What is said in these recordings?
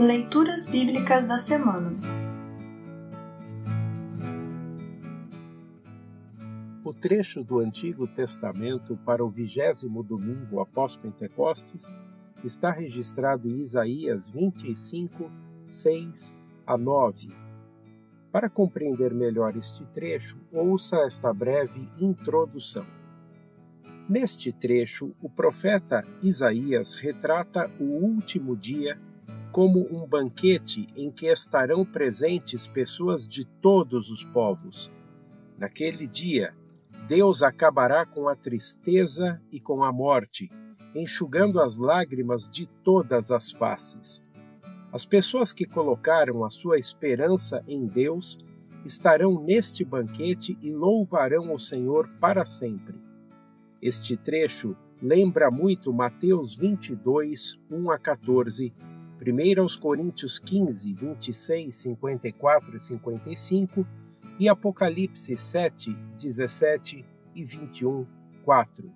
Leituras Bíblicas da Semana O trecho do Antigo Testamento para o vigésimo domingo após Pentecostes está registrado em Isaías 25, 6 a 9. Para compreender melhor este trecho, ouça esta breve introdução. Neste trecho, o profeta Isaías retrata o último dia como um banquete em que estarão presentes pessoas de todos os povos. Naquele dia, Deus acabará com a tristeza e com a morte, enxugando as lágrimas de todas as faces. As pessoas que colocaram a sua esperança em Deus estarão neste banquete e louvarão o Senhor para sempre. Este trecho lembra muito Mateus 22, 1 a 14, 1 aos Coríntios 15, 26, 54 e 55 e Apocalipse 7, 17 e 21, 4.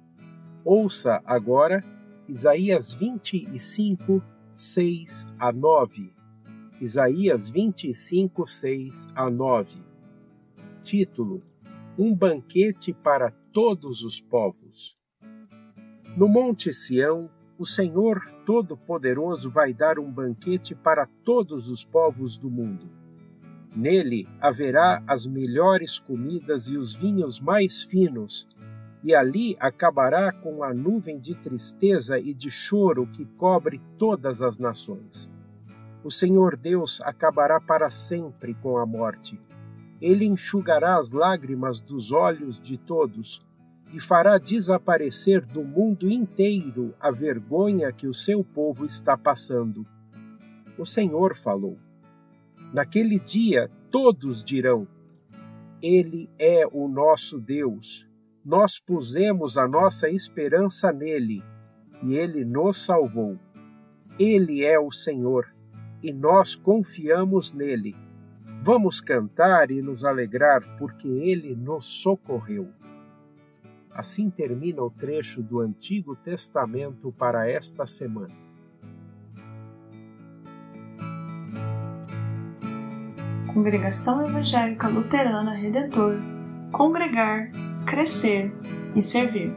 Ouça agora Isaías 25, 6 a 9. Isaías 25, 6 a 9. Título: Um banquete para todos os povos. No Monte Sião, o Senhor Todo-Poderoso vai dar um banquete para todos os povos do mundo. Nele haverá as melhores comidas e os vinhos mais finos, e ali acabará com a nuvem de tristeza e de choro que cobre todas as nações. O Senhor Deus acabará para sempre com a morte. Ele enxugará as lágrimas dos olhos de todos e fará desaparecer do mundo inteiro a vergonha que o seu povo está passando. O Senhor falou. Naquele dia todos dirão: Ele é o nosso Deus. Nós pusemos a nossa esperança nele e ele nos salvou. Ele é o Senhor e nós confiamos nele. Vamos cantar e nos alegrar porque ele nos socorreu. Assim termina o trecho do Antigo Testamento para esta semana. Congregação Evangélica Luterana Redentor Congregar, Crescer e Servir.